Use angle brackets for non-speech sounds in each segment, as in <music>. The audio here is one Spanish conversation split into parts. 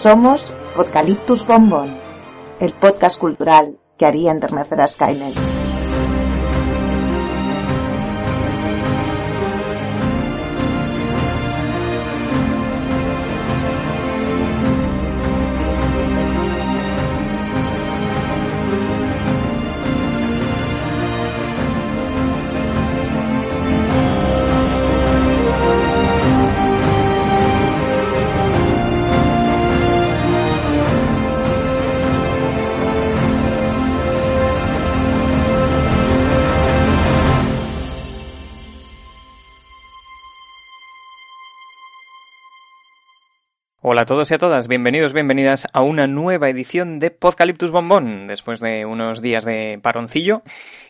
Somos Podcaliptus Bombón, el podcast cultural que haría enternecer a Skynet. Hola a todos y a todas, bienvenidos, bienvenidas a una nueva edición de Podcaliptus Bombón, después de unos días de paroncillo,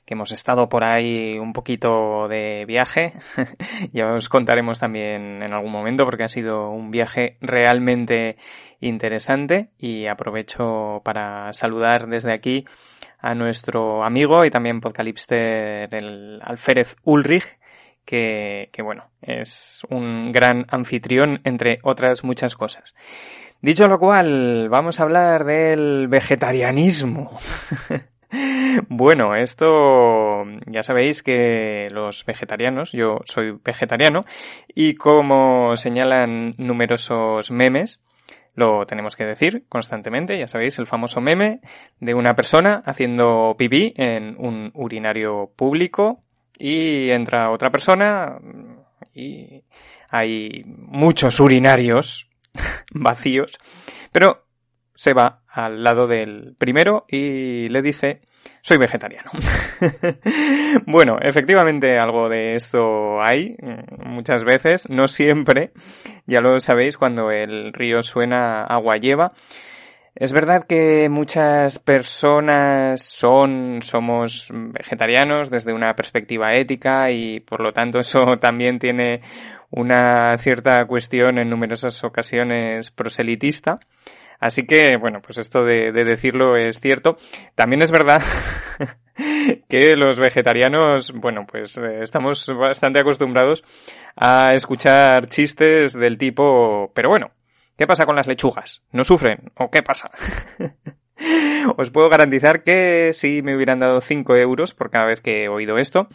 que hemos estado por ahí un poquito de viaje, <laughs> ya os contaremos también en algún momento porque ha sido un viaje realmente interesante y aprovecho para saludar desde aquí a nuestro amigo y también podcalipster, el Alférez Ulrich, que, que, bueno, es un gran anfitrión, entre otras muchas cosas. Dicho lo cual, vamos a hablar del vegetarianismo. <laughs> bueno, esto ya sabéis que los vegetarianos, yo soy vegetariano, y como señalan numerosos memes, lo tenemos que decir constantemente, ya sabéis, el famoso meme de una persona haciendo pipí en un urinario público y entra otra persona y hay muchos urinarios <laughs> vacíos, pero se va al lado del primero y le dice soy vegetariano. <laughs> bueno, efectivamente algo de esto hay muchas veces, no siempre, ya lo sabéis, cuando el río suena agua lleva. Es verdad que muchas personas son, somos vegetarianos desde una perspectiva ética y por lo tanto eso <laughs> también tiene una cierta cuestión en numerosas ocasiones proselitista. Así que, bueno, pues esto de, de decirlo es cierto. También es verdad <laughs> que los vegetarianos, bueno, pues eh, estamos bastante acostumbrados a escuchar chistes del tipo, pero bueno, ¿Qué pasa con las lechugas? ¿No sufren? ¿O qué pasa? <laughs> Os puedo garantizar que si me hubieran dado 5 euros por cada vez que he oído esto,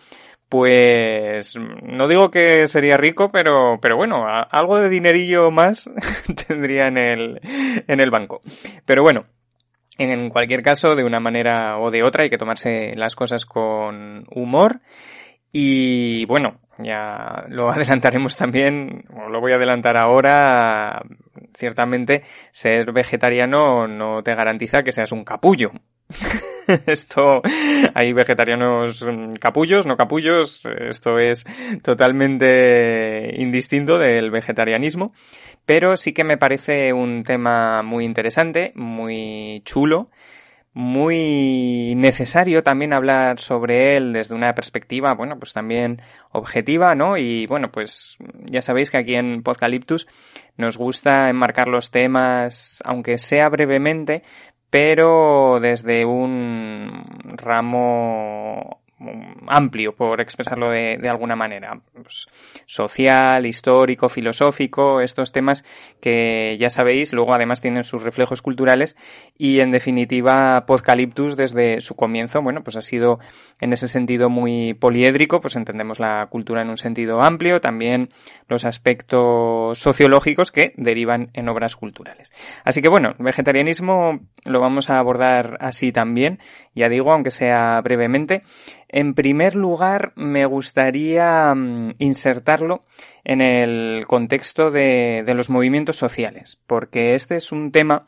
pues no digo que sería rico, pero, pero bueno, algo de dinerillo más <laughs> tendría en el, en el banco. Pero bueno, en cualquier caso, de una manera o de otra, hay que tomarse las cosas con humor. Y bueno, ya lo <laughs> adelantaremos también, o lo voy a adelantar ahora, ciertamente ser vegetariano no te garantiza que seas un capullo. <laughs> esto, hay vegetarianos capullos, no capullos, esto es totalmente indistinto del vegetarianismo, pero sí que me parece un tema muy interesante, muy chulo, muy necesario también hablar sobre él desde una perspectiva, bueno, pues también objetiva, ¿no? Y bueno, pues ya sabéis que aquí en Podcaliptus nos gusta enmarcar los temas, aunque sea brevemente, pero desde un ramo amplio, por expresarlo de, alguna manera. Pues, social, histórico, filosófico, estos temas que ya sabéis, luego además tienen sus reflejos culturales y en definitiva Podcaliptus desde su comienzo, bueno, pues ha sido en ese sentido muy poliédrico, pues entendemos la cultura en un sentido amplio, también los aspectos sociológicos que derivan en obras culturales. Así que bueno, vegetarianismo lo vamos a abordar así también, ya digo, aunque sea brevemente. En primer lugar, me gustaría mm, insertarlo en el contexto de, de los movimientos sociales, porque este es un tema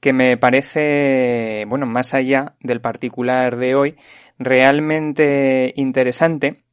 que me parece, bueno, más allá del particular de hoy, realmente interesante,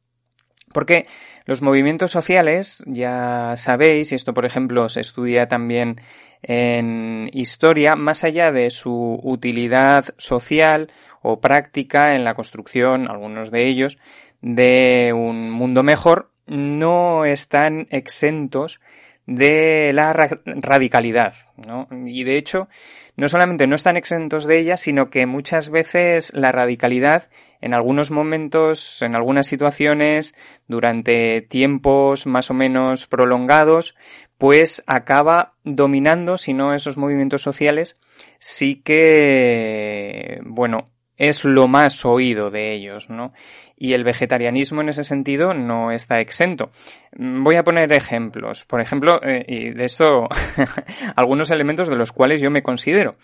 porque los movimientos sociales, ya sabéis, y esto por ejemplo se estudia también en historia, más allá de su utilidad social o práctica en la construcción, algunos de ellos, de un mundo mejor, no están exentos de la radicalidad, ¿no? Y de hecho, no solamente no están exentos de ella, sino que muchas veces la radicalidad, en algunos momentos, en algunas situaciones, durante tiempos más o menos prolongados, pues acaba dominando, si no esos movimientos sociales, sí que, bueno, es lo más oído de ellos, ¿no? Y el vegetarianismo en ese sentido no está exento. Voy a poner ejemplos. Por ejemplo, eh, y de esto <laughs> algunos elementos de los cuales yo me considero.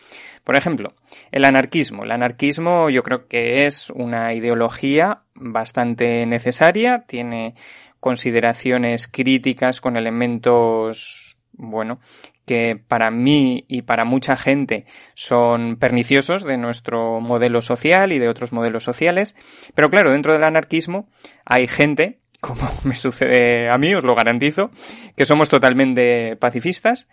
Por ejemplo, el anarquismo. El anarquismo yo creo que es una ideología bastante necesaria, tiene consideraciones críticas con elementos bueno, que para mí y para mucha gente son perniciosos de nuestro modelo social y de otros modelos sociales. Pero claro, dentro del anarquismo hay gente, <laughs> como me sucede a mí, os lo garantizo, que somos totalmente pacifistas,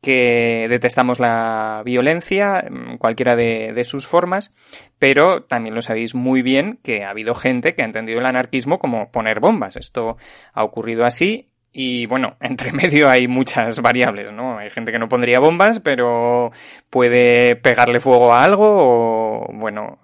que detestamos la violencia, cualquiera de, de, sus formas, pero también lo sabéis muy bien que ha habido gente que ha entendido el anarquismo como poner bombas. Esto ha ocurrido así y bueno, <laughs> entre medio hay muchas variables, ¿no? Hay gente que no pondría bombas, pero puede pegarle fuego a algo o, bueno,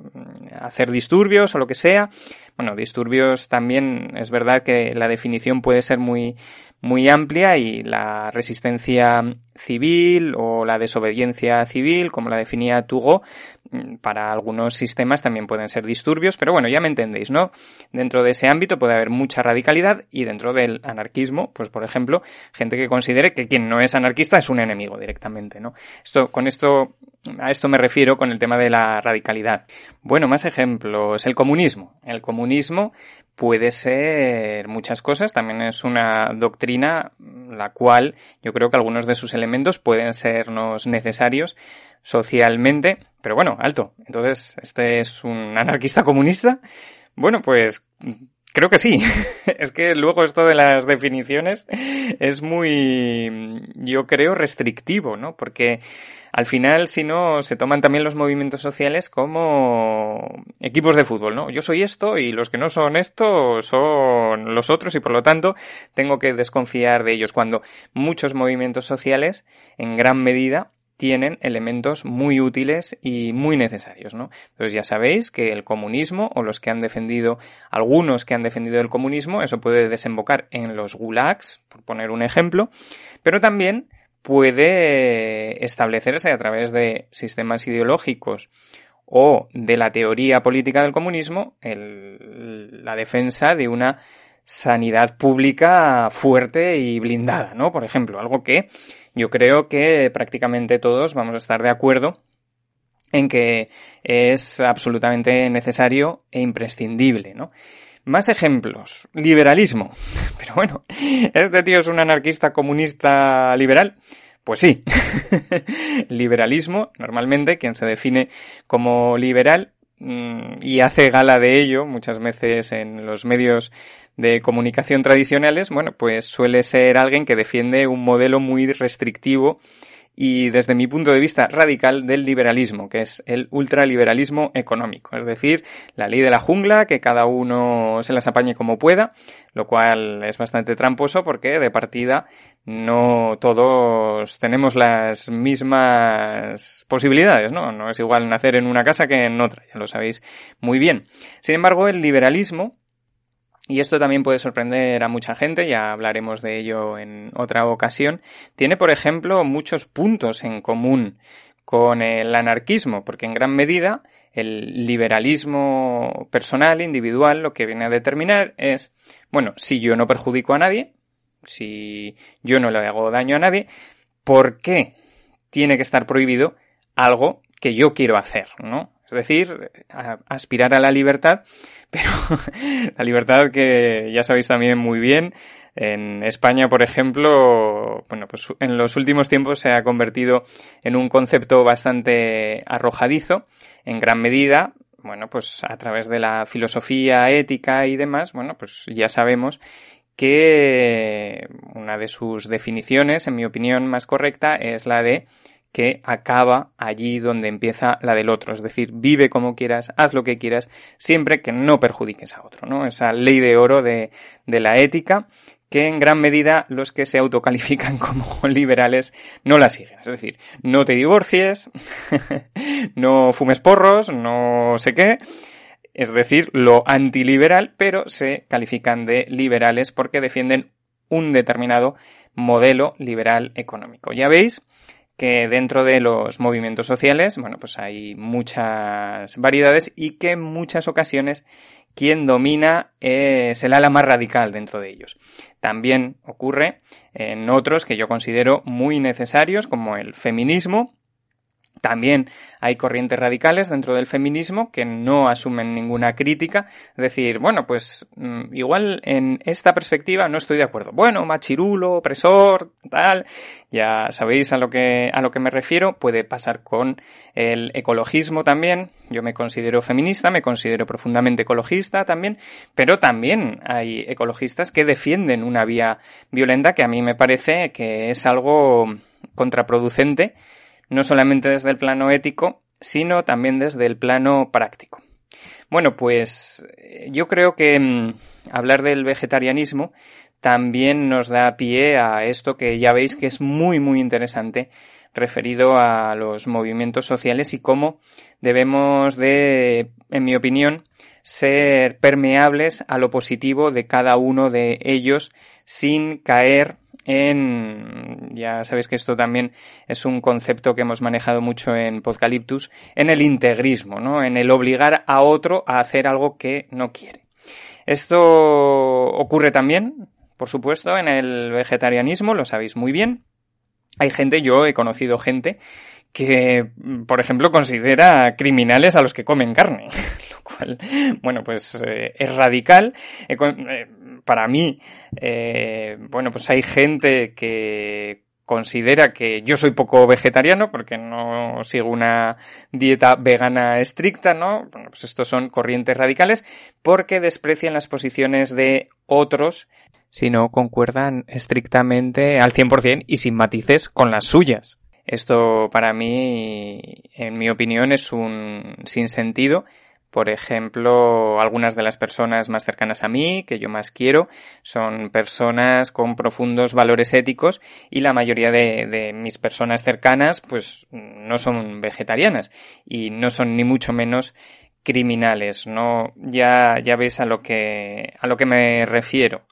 hacer disturbios o lo que sea. Bueno, disturbios también es verdad que la definición puede ser muy, muy amplia y la resistencia civil o la desobediencia civil, como la definía Tugo, mm, para algunos sistemas también pueden ser disturbios, pero bueno, ya me entendéis, ¿no? Dentro de ese ámbito puede haber mucha radicalidad y dentro del anarquismo, pues por ejemplo, gente que considere que quien no es anarquista es un enemigo directamente, ¿no? Esto, con esto, a esto me refiero con el tema de la radicalidad. Bueno, más ejemplos. El comunismo. El comunismo puede ser muchas cosas, también es una doctrina la cual yo creo que algunos de sus elementos pueden sernos necesarios socialmente, pero bueno, alto. Entonces, ¿este es un anarquista comunista? Bueno, pues Creo que sí. <laughs> es que luego esto de las definiciones es muy, yo creo, restrictivo, ¿no? Porque al final, si no, se toman también los movimientos sociales como equipos de fútbol, ¿no? Yo soy esto y los que no son esto son los otros y por lo tanto tengo que desconfiar de ellos cuando muchos movimientos sociales, en gran medida, tienen elementos muy útiles y muy necesarios, ¿no? Entonces ya sabéis que el comunismo o los que han defendido, algunos que han defendido el comunismo, eso puede desembocar en los gulags, por poner un ejemplo, pero también puede establecerse a través de sistemas ideológicos o de la teoría política del comunismo la defensa de una sanidad pública fuerte y blindada, ¿no? Por ejemplo, algo que yo creo que prácticamente todos vamos a estar de acuerdo en que es absolutamente necesario e imprescindible, ¿no? Más ejemplos. Liberalismo. <laughs> Pero bueno, ¿este tío es un anarquista comunista liberal? Pues sí. <laughs> Liberalismo, normalmente, quien se define como liberal mm, y hace gala de ello muchas veces en los medios de comunicación tradicionales, bueno, pues suele ser alguien que defiende un modelo muy restrictivo y desde mi punto de vista radical del liberalismo, que es el ultraliberalismo económico, es decir, la ley de la jungla, que cada uno se las apañe como pueda, lo cual es bastante tramposo porque de partida no todos tenemos las mismas posibilidades, ¿no? No es igual nacer en una casa que en otra, ya lo sabéis muy bien. Sin embargo, el liberalismo y esto también puede sorprender a mucha gente, ya hablaremos de ello en otra ocasión, tiene, por ejemplo, muchos puntos en común con el anarquismo, porque en gran medida el liberalismo personal, individual, lo que viene a determinar es, bueno, si yo no perjudico a nadie, si yo no le hago daño a nadie, ¿por qué tiene que estar prohibido algo que yo quiero hacer, ¿no? Es decir, aspirar a la libertad, <laughs> pero la libertad que ya sabéis también muy bien, en España, por ejemplo, bueno, pues en los últimos tiempos se ha convertido en un concepto bastante arrojadizo, en gran medida, bueno, pues a través de la filosofía ética y demás, bueno, pues ya sabemos que una de sus definiciones, en mi opinión más correcta, es la de que acaba allí donde empieza la del otro. Es decir, vive como quieras, haz lo que quieras, siempre que no perjudiques a otro, ¿no? Esa ley de oro de, de la ética que en gran medida los que se autocalifican <laughs> como liberales no la siguen. Es decir, no te divorcies, <laughs> no fumes porros, no sé qué. Es decir, lo antiliberal, pero se califican de liberales porque defienden un determinado modelo liberal económico. Ya veis que dentro de los movimientos sociales, bueno, pues hay muchas variedades y que en muchas ocasiones quien domina es el ala más radical dentro de ellos. También ocurre en otros que yo considero muy necesarios, como el feminismo, también hay corrientes radicales dentro del feminismo que no asumen ninguna crítica. Decir, bueno, pues mm, igual en esta perspectiva no estoy de acuerdo. Bueno, machirulo, opresor, tal. Ya sabéis a lo que, a lo que me refiero. Puede pasar con el ecologismo también. Yo me considero feminista, me considero profundamente ecologista también. Pero también hay ecologistas que defienden una vía violenta que a mí me parece que es algo contraproducente no solamente desde el plano ético, sino también desde el plano práctico. Bueno, pues eh, yo creo que mm, hablar del vegetarianismo también nos da pie a esto que ya veis que es muy muy interesante referido a los movimientos sociales y cómo debemos de, en mi opinión, ser permeables a lo positivo de cada uno de ellos sin caer en, ya sabéis que esto también es un concepto que hemos manejado mucho en Podcaliptus, en el integrismo, ¿no? En el obligar a otro a hacer algo que no quiere. Esto ocurre también, por supuesto, en el vegetarianismo, lo sabéis muy bien. Hay gente, yo he conocido gente que, por ejemplo, considera criminales a los que comen carne, cual, <laughs> bueno, pues eh, es radical. Eh, para mí, eh, bueno, pues hay gente que considera que yo soy poco vegetariano porque no sigo una dieta vegana estricta, ¿no? Bueno, pues estos son corrientes radicales porque desprecian las posiciones de otros si no concuerdan estrictamente al 100% y sin matices con las suyas. Esto para mí, en mi opinión, es un sinsentido por ejemplo, algunas de las personas más cercanas a mí, que yo más quiero, son personas con profundos valores éticos y la mayoría de, mis personas cercanas pues no son vegetarianas y no son ni mucho menos criminales, no ya ya ves a lo que a lo que me refiero.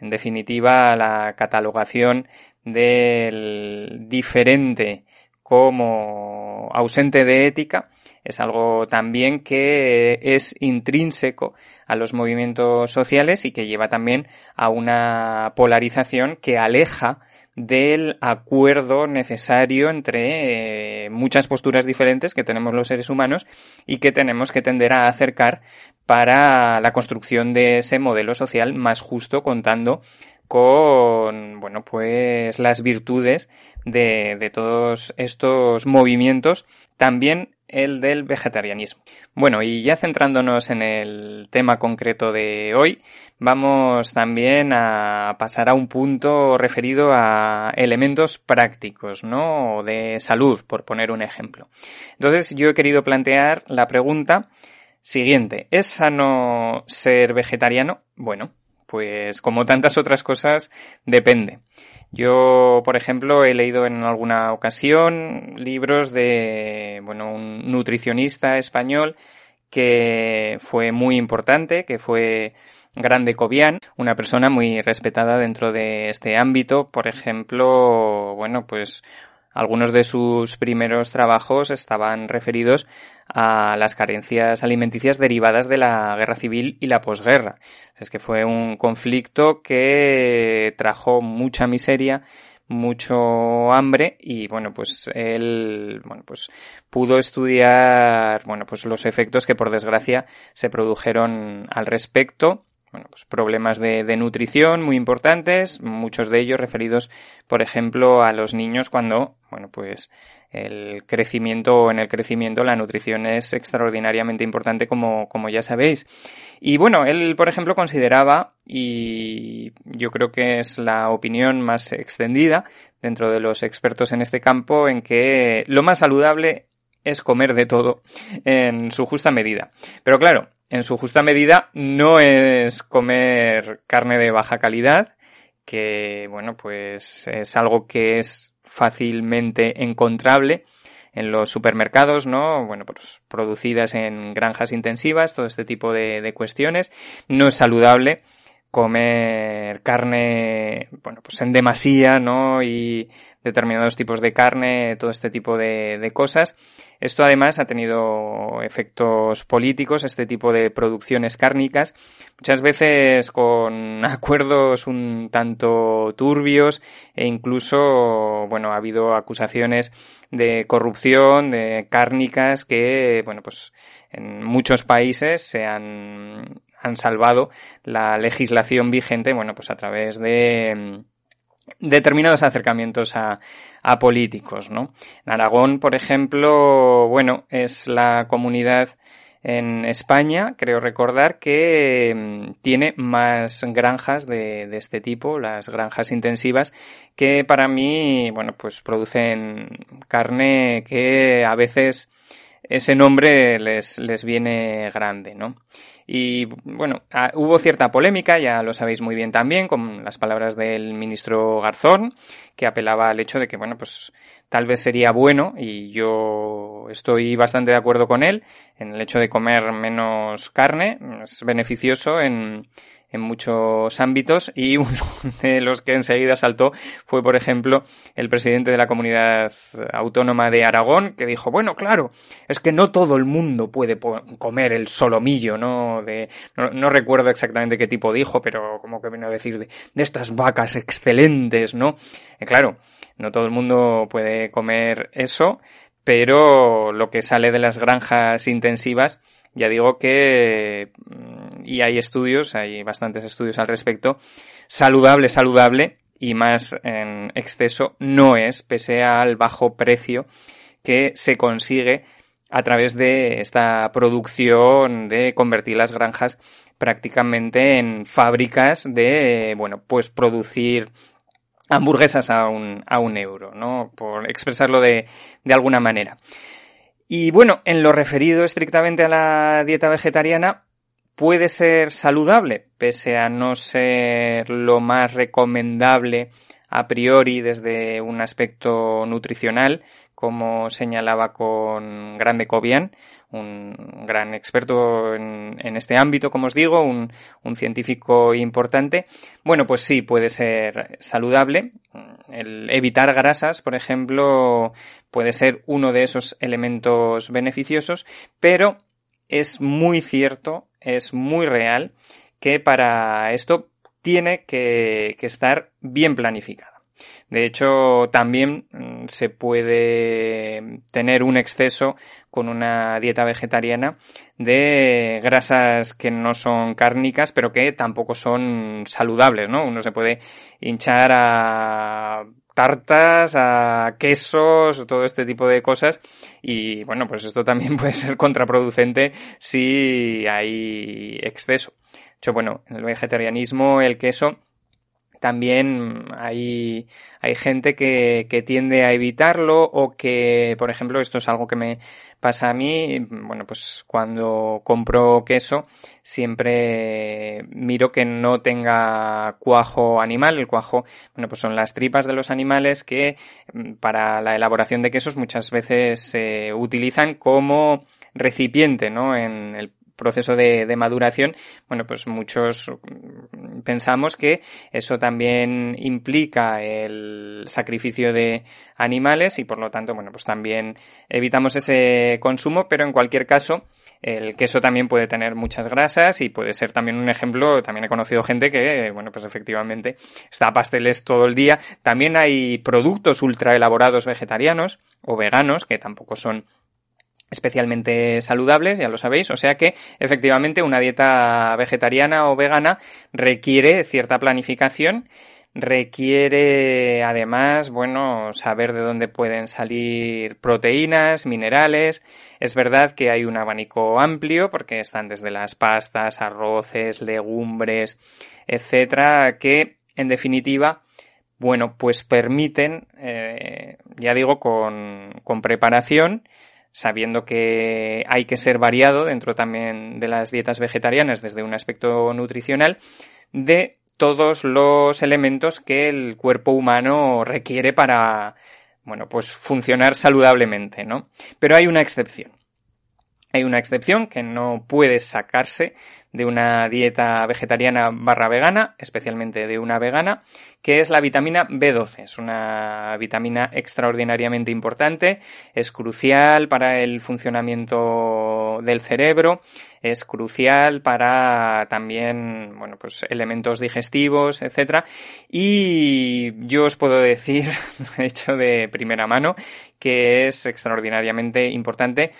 En definitiva, a la catalogación del diferente como ausente de ética es algo también que es intrínseco a los movimientos sociales y que lleva también a una polarización que aleja del acuerdo necesario entre eh, muchas posturas diferentes que tenemos los seres humanos y que tenemos que tender a acercar para la construcción de ese modelo social más justo contando con, bueno, pues las virtudes de, de todos estos movimientos. También el del vegetarianismo. Bueno, y ya centrándonos en el tema concreto de hoy, vamos también a pasar a un punto referido a elementos prácticos, ¿no? De salud, por poner un ejemplo. Entonces, yo he querido plantear la pregunta siguiente. ¿Es sano ser vegetariano? Bueno, pues como tantas otras cosas, depende. Yo, por ejemplo, he leído en alguna ocasión libros de, bueno, un nutricionista español que fue muy importante, que fue Grande Cobian, una persona muy respetada dentro de este ámbito. Por ejemplo, bueno, pues algunos de sus primeros trabajos estaban referidos a las carencias alimenticias derivadas de la guerra civil y la posguerra. Es que fue un conflicto que trajo mucha miseria, mucho hambre y bueno pues él bueno pues pudo estudiar bueno pues los efectos que por desgracia se produjeron al respecto bueno, pues problemas de, de, nutrición muy importantes, muchos de ellos referidos, por ejemplo, a los niños cuando, bueno, pues el crecimiento, en el crecimiento la nutrición es extraordinariamente importante como, como ya sabéis. Y bueno, él, por ejemplo, consideraba, y yo creo que es la opinión más extendida dentro de los expertos en este campo, en que lo más saludable es comer de todo en su justa medida. Pero claro, en su justa medida no es comer carne de baja calidad, que bueno, pues es algo que es fácilmente encontrable en los supermercados, ¿no? Bueno, pues producidas en granjas intensivas, todo este tipo de, de cuestiones. No es saludable comer carne, bueno, pues en demasía, ¿no? Y determinados tipos de carne, todo este tipo de, de cosas. Esto además ha tenido efectos políticos, este tipo de producciones cárnicas, muchas veces con <laughs> acuerdos un tanto turbios e incluso, bueno, ha habido acusaciones de corrupción, de cárnicas que, bueno, pues en muchos países se han, han salvado la legislación vigente, bueno, pues a través de determinados acercamientos a, a políticos, ¿no? En Aragón, por ejemplo, bueno, es la comunidad en España, creo recordar que mm, tiene más granjas de, de, este tipo, las granjas intensivas, que para mí, bueno, pues producen carne que a veces ese nombre les, les viene grande, ¿no? Y bueno, ah, hubo cierta polémica, ya lo sabéis muy bien también, con las palabras del ministro Garzón, que apelaba al hecho de que, bueno, pues tal vez sería bueno, y yo estoy bastante de acuerdo con él, en el hecho de comer menos carne, es beneficioso en, en muchos ámbitos y <laughs> uno de los que enseguida saltó fue, por ejemplo, el presidente de la comunidad autónoma de Aragón, que dijo, bueno, claro, es que no todo el mundo puede comer el solomillo, ¿no? De, no, recuerdo exactamente qué tipo dijo, pero como que vino a decir de, de estas vacas excelentes, ¿no? Y claro, no todo el mundo puede comer eso, pero lo que sale de las granjas intensivas ya digo que, mm, y hay estudios, hay bastantes estudios al respecto, saludable, saludable y más en exceso no es, pese al bajo precio que se consigue a través de esta producción de convertir las granjas prácticamente en fábricas de, bueno, pues producir hamburguesas a un, a un euro, ¿no? Por expresarlo de, de alguna manera. Y bueno, en lo referido estrictamente a la dieta vegetariana, puede ser saludable, pese a no ser lo más recomendable a priori desde un aspecto nutricional, como señalaba con Grande Cobian, un gran experto en, este ámbito, como os digo, un, científico importante. Bueno, pues sí, puede ser saludable. El evitar grasas, por ejemplo, puede ser uno de esos elementos beneficiosos, pero es muy cierto, es muy real que para esto tiene que estar bien planificado. De hecho, también mm, se puede tener un exceso con una dieta vegetariana de grasas que no son cárnicas, pero que tampoco son saludables, ¿no? Uno se puede hinchar a tartas, a quesos, todo este tipo de cosas. Y bueno, pues esto también <laughs> puede ser contraproducente si hay exceso. De hecho, bueno, en el vegetarianismo el queso también hay, hay gente que, que, tiende a evitarlo o que, por ejemplo, esto es algo que me pasa a mí, bueno, pues cuando compro queso siempre miro que no tenga cuajo animal. El cuajo, bueno, pues son las tripas de los animales que mm, para la elaboración de quesos muchas veces se utilizan como recipiente, ¿no? En el proceso de, maduración, bueno, pues muchos pensamos que eso también implica el sacrificio de animales y por lo tanto, bueno, pues también evitamos ese consumo, pero en cualquier caso, el queso también puede tener muchas grasas y puede ser también un ejemplo, también he conocido gente que, bueno, pues efectivamente está a pasteles todo el día. También hay productos ultra elaborados vegetarianos o veganos que tampoco son especialmente saludables, ya lo sabéis, o sea que efectivamente una dieta vegetariana o vegana requiere cierta planificación, requiere además, bueno, saber de dónde pueden salir proteínas, minerales. Es verdad que hay un abanico amplio porque están desde las pastas, arroces, legumbres, etcétera, que en definitiva bueno, pues permiten, eh, ya digo, con, con preparación, sabiendo que hay que ser variado dentro también de las dietas vegetarianas desde un aspecto nutricional, de todos los elementos que el cuerpo humano requiere para, bueno, pues funcionar saludablemente, ¿no? Pero hay una excepción. Hay una excepción que no puede sacarse de una dieta vegetariana barra vegana, especialmente de una vegana, que es la vitamina B12. Es una vitamina extraordinariamente importante, es crucial para el funcionamiento del cerebro, es crucial para también, bueno, pues elementos digestivos, etcétera. Y yo os puedo decir, <laughs> de hecho, de primera mano, que es extraordinariamente importante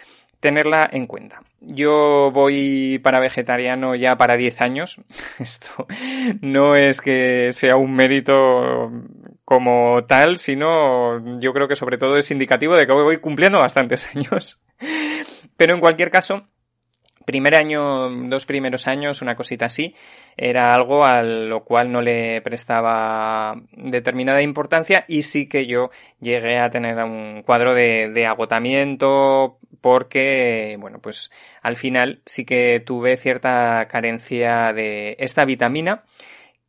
tenerla en cuenta. Yo voy para vegetariano ya para 10 años. <laughs> Esto no es que sea un mérito como tal, sino yo creo que sobre todo es indicativo de que voy cumpliendo bastantes <laughs> años. Pero en cualquier caso, primer año, dos primeros años, una cosita así, era algo a lo cual no le prestaba determinada importancia y sí que yo llegué a tener un cuadro de, de agotamiento porque, bueno, pues al final sí que tuve cierta carencia de esta vitamina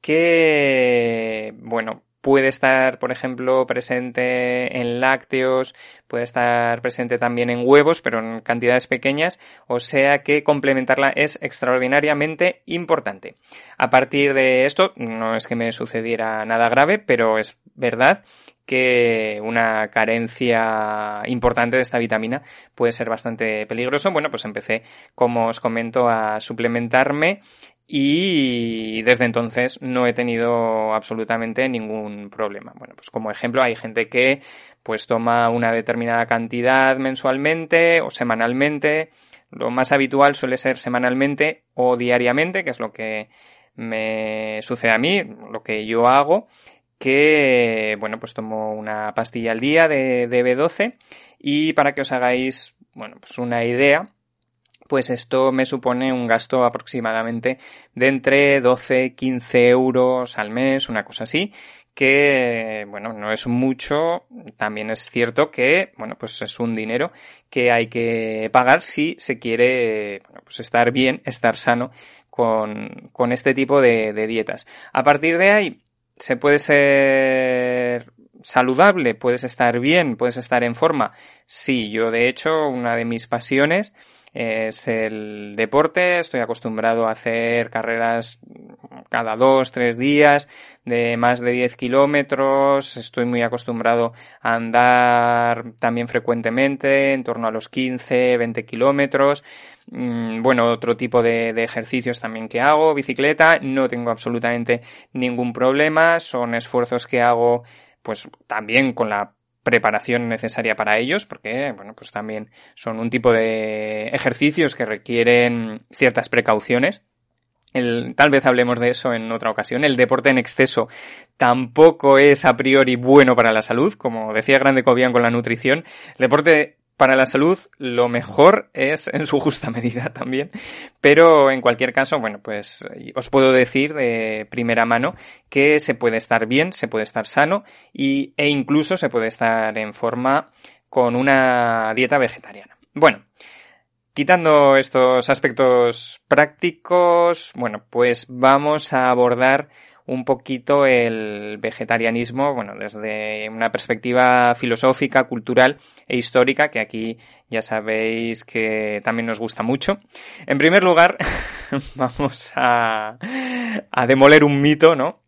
que, bueno, puede estar, por ejemplo, presente en lácteos, puede estar presente también en huevos, pero en cantidades pequeñas, o sea que complementarla es extraordinariamente importante. A partir de esto, no es que me sucediera nada grave, pero es verdad que una carencia importante de esta vitamina puede ser bastante peligroso. Bueno, pues empecé, como os comento, a suplementarme y desde entonces no he tenido absolutamente ningún problema. Bueno, pues como ejemplo hay gente que pues toma una determinada cantidad mensualmente o semanalmente. Lo más habitual suele ser semanalmente o diariamente, que es lo que me sucede a mí, lo que yo hago, que, bueno, pues tomo una pastilla al día de, de B12 y para que os hagáis, bueno, pues una idea, pues esto me supone un gasto aproximadamente de entre 12, 15 euros al mes, una cosa así, que, bueno, no es mucho, también es cierto que, bueno, pues es un dinero que hay que pagar si se quiere, bueno, pues estar bien, estar sano con, con este tipo de, de dietas. A partir de ahí, se puede ser saludable, puedes estar bien, puedes estar en forma. Sí, yo de hecho, una de mis pasiones es el deporte. Estoy acostumbrado a hacer carreras cada dos, tres días de más de 10 kilómetros. Estoy muy acostumbrado a andar también frecuentemente, en torno a los 15, 20 kilómetros. Mm, bueno, otro tipo de, de ejercicios también que hago, bicicleta. No tengo absolutamente ningún problema. Son esfuerzos que hago pues también con la preparación necesaria para ellos, porque, bueno, pues también son un tipo de ejercicios que requieren ciertas precauciones. el, tal vez hablemos de eso en otra ocasión. El deporte en exceso tampoco es a priori bueno para la salud, como decía Grande Cobian con la nutrición. El deporte para la salud lo mejor es en su justa medida también. Pero en cualquier caso, bueno, pues os puedo decir de primera mano que se puede estar bien, se puede estar sano y, e incluso se puede estar en forma con una dieta vegetariana. Bueno, quitando estos aspectos prácticos, bueno, pues vamos a abordar un poquito el vegetarianismo, bueno, desde una perspectiva filosófica, cultural e histórica, que aquí ya sabéis que también nos gusta mucho. En primer lugar, <laughs> vamos a, a demoler un mito, ¿no?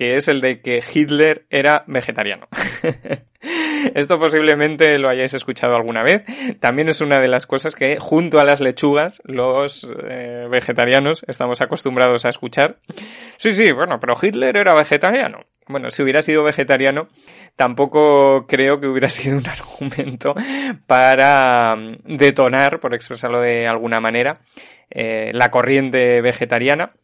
Que es el de que Hitler era vegetariano. <laughs> Esto posiblemente lo hayáis escuchado alguna vez. También es una de las cosas que junto a las lechugas los eh, vegetarianos estamos acostumbrados a escuchar. Sí, sí, bueno, pero Hitler era vegetariano. Bueno, si hubiera sido vegetariano, tampoco creo que hubiera <laughs> sido un argumento para mm, detonar, por expresarlo de alguna manera, eh, la corriente vegetariana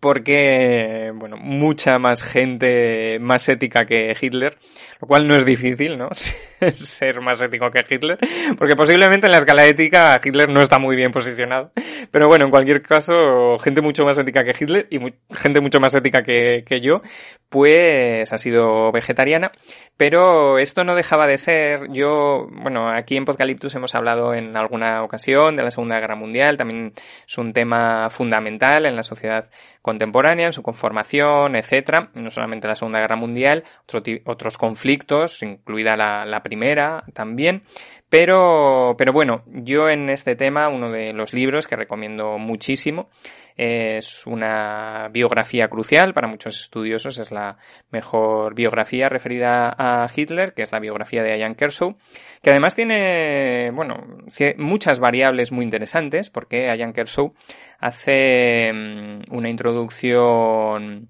porque, bueno, mucha más gente más ética que Hitler, lo cual no es difícil, ¿no? <laughs> Ser más ético que Hitler, porque posiblemente en la escala ética Hitler no está muy bien posicionado. Pero bueno, en cualquier caso, gente mucho más ética que Hitler y gente mucho más ética que, que yo, pues ha sido vegetariana. Pero esto no dejaba de ser, yo, bueno, aquí en Podcaliptus hemos hablado en alguna ocasión de la Segunda Guerra Mundial, también es un tema fundamental en la sociedad contemporánea, en su conformación, etcétera, no solamente la Segunda Guerra Mundial, otros conflictos, incluida la, la primera también, pero, pero bueno, yo en este tema, uno de los libros que recomiendo muchísimo, es una biografía crucial para muchos estudiosos, es la mejor biografía referida a Hitler, que es la biografía de Ian Kershaw, que además tiene, bueno, muchas variables muy interesantes, porque Ian Kershaw hace mm, una introducción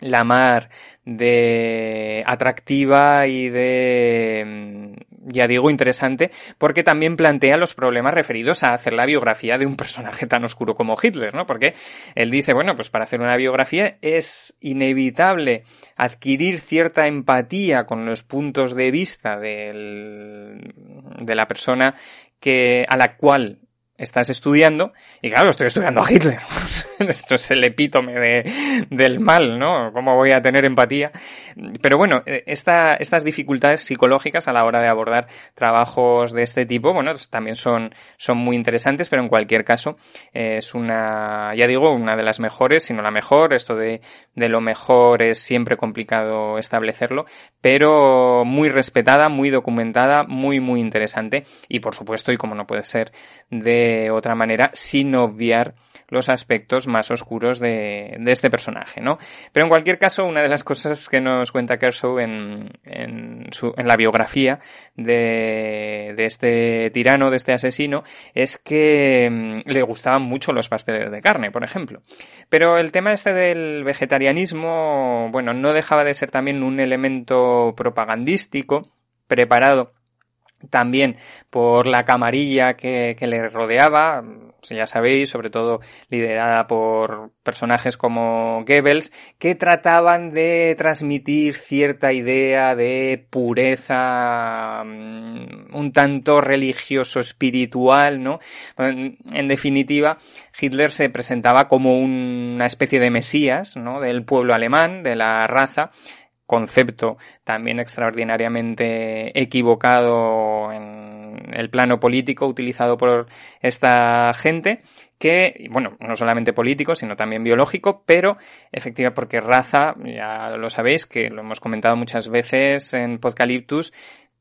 la mar de atractiva y de, mm, ya digo, interesante, porque también plantea los problemas referidos a hacer la biografía de un personaje tan oscuro como Hitler, ¿no? Porque él dice, bueno, pues para hacer una biografía es inevitable adquirir cierta empatía con los puntos de vista del, de la persona que, a la cual estás estudiando, y claro, estoy estudiando a Hitler. <laughs> Esto es el epítome de, del mal, ¿no? ¿Cómo voy a tener empatía? Pero bueno, eh, esta, estas dificultades psicológicas a la hora de abordar trabajos de este tipo, bueno, también son, son muy interesantes, pero en cualquier caso, eh, es una, ya digo, una de las mejores, si no la mejor. Esto de, de lo mejor es siempre complicado establecerlo, pero muy respetada, muy documentada, muy, muy interesante. Y por supuesto, y como no puede ser de otra manera sin obviar los aspectos más oscuros de, este personaje, ¿no? Pero en cualquier caso, una de las cosas que nos cuenta Kershaw en, en, la biografía de, de, este tirano, de este asesino, es que mm, le gustaban mucho los pasteles de carne, por ejemplo. Pero el tema este del vegetarianismo, bueno, no dejaba de ser también un elemento propagandístico preparado también por la camarilla que, que, le rodeaba, ya sabéis, sobre todo liderada por personajes como Goebbels, que trataban de transmitir cierta idea de pureza mm, un tanto religioso espiritual, ¿no? En definitiva, Hitler se presentaba como una especie de mesías, ¿no? Del pueblo alemán, de la raza, concepto también extraordinariamente equivocado en el plano político utilizado por esta gente que, bueno, no solamente político, sino también biológico, pero efectivamente porque raza, ya lo sabéis, que lo hemos comentado muchas veces en Podcaliptus,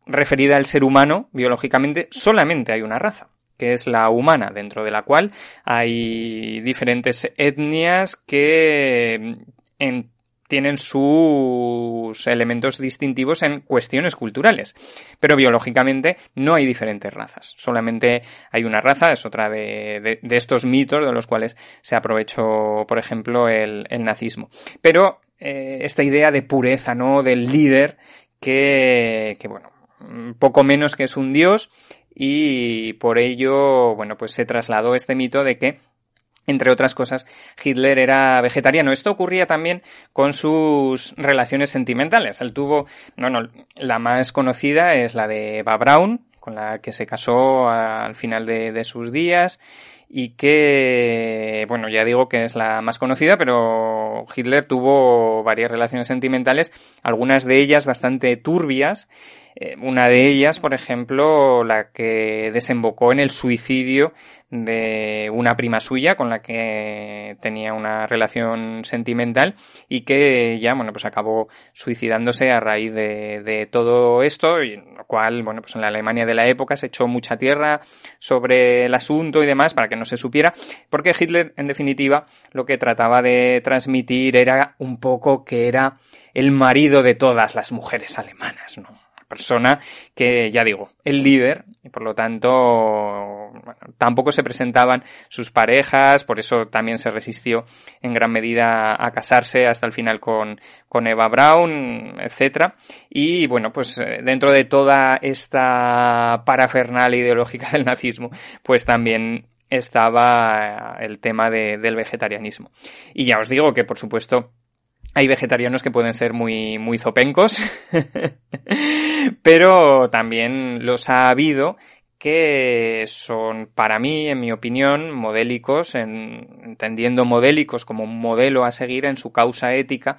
referida al ser humano, biológicamente, solamente hay una raza que es la humana, dentro de la cual hay diferentes etnias que en tienen sus elementos distintivos en cuestiones culturales. Pero biológicamente no hay diferentes razas. Solamente hay una raza, es otra de, estos mitos de los cuales se aprovechó, por ejemplo, el, nazismo. Pero eh, esta idea de pureza, ¿no? Del líder que, que, bueno, poco menos que es un dios y por ello, bueno, pues se trasladó este mito de que entre otras cosas, Hitler era vegetariano. Esto ocurría también con sus relaciones sentimentales. Él tuvo, no, no, la más conocida es la de Eva Braun, con la que se casó al final de, de sus días y que, bueno, ya digo que es la más conocida, pero Hitler tuvo varias relaciones sentimentales, algunas de ellas bastante turbias, una de ellas, por ejemplo, la que desembocó en el suicidio de una prima suya con la que tenía una relación sentimental y que ya, bueno, pues acabó suicidándose a raíz de, de todo esto, y lo cual, bueno, pues en la Alemania de la época se echó mucha tierra sobre el asunto y demás para que no se supiera, porque Hitler, en definitiva, lo que trataba de transmitir era un poco que era el marido de todas las mujeres alemanas, ¿no? Persona que, ya digo, el líder, y por lo tanto, tampoco se presentaban sus parejas, por eso también se resistió en gran medida a casarse hasta el final con, con Eva Braun, etcétera. Y bueno, pues eh, dentro de toda esta parafernalia ideológica <laughs> del nazismo, pues también estaba el tema de, del vegetarianismo. Y ya os digo que, por supuesto, hay vegetarianos que pueden ser muy, muy zopencos, <laughs> pero también los ha habido que son para mí, en mi opinión, modélicos, entendiendo modélicos como un modelo a seguir en su causa ética,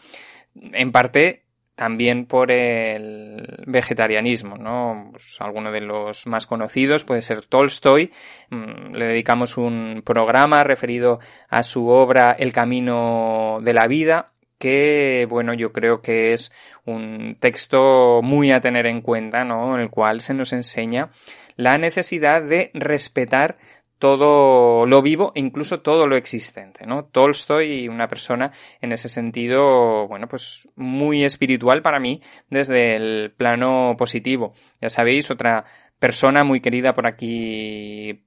en parte también por el vegetarianismo, ¿no? Pues alguno de los más conocidos puede ser Tolstoy. Mm, le dedicamos un programa referido a su obra El camino de la vida, que, bueno, yo creo que es un texto muy a tener en cuenta, ¿no? En el cual se nos enseña la necesidad de respetar todo lo vivo e incluso todo lo existente, ¿no? Tolstoy, una persona en ese sentido, bueno, pues muy espiritual para mí desde el plano positivo. Ya sabéis, otra persona muy querida por aquí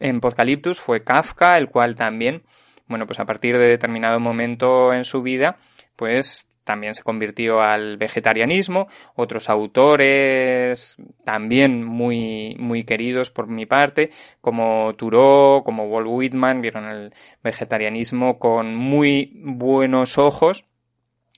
en Podcaliptus fue Kafka, el cual también bueno, pues a partir de determinado momento en su vida, pues también se convirtió al vegetarianismo, otros autores también muy, muy queridos por mi parte, como Thoreau, como Walt Whitman, vieron el vegetarianismo con muy buenos ojos,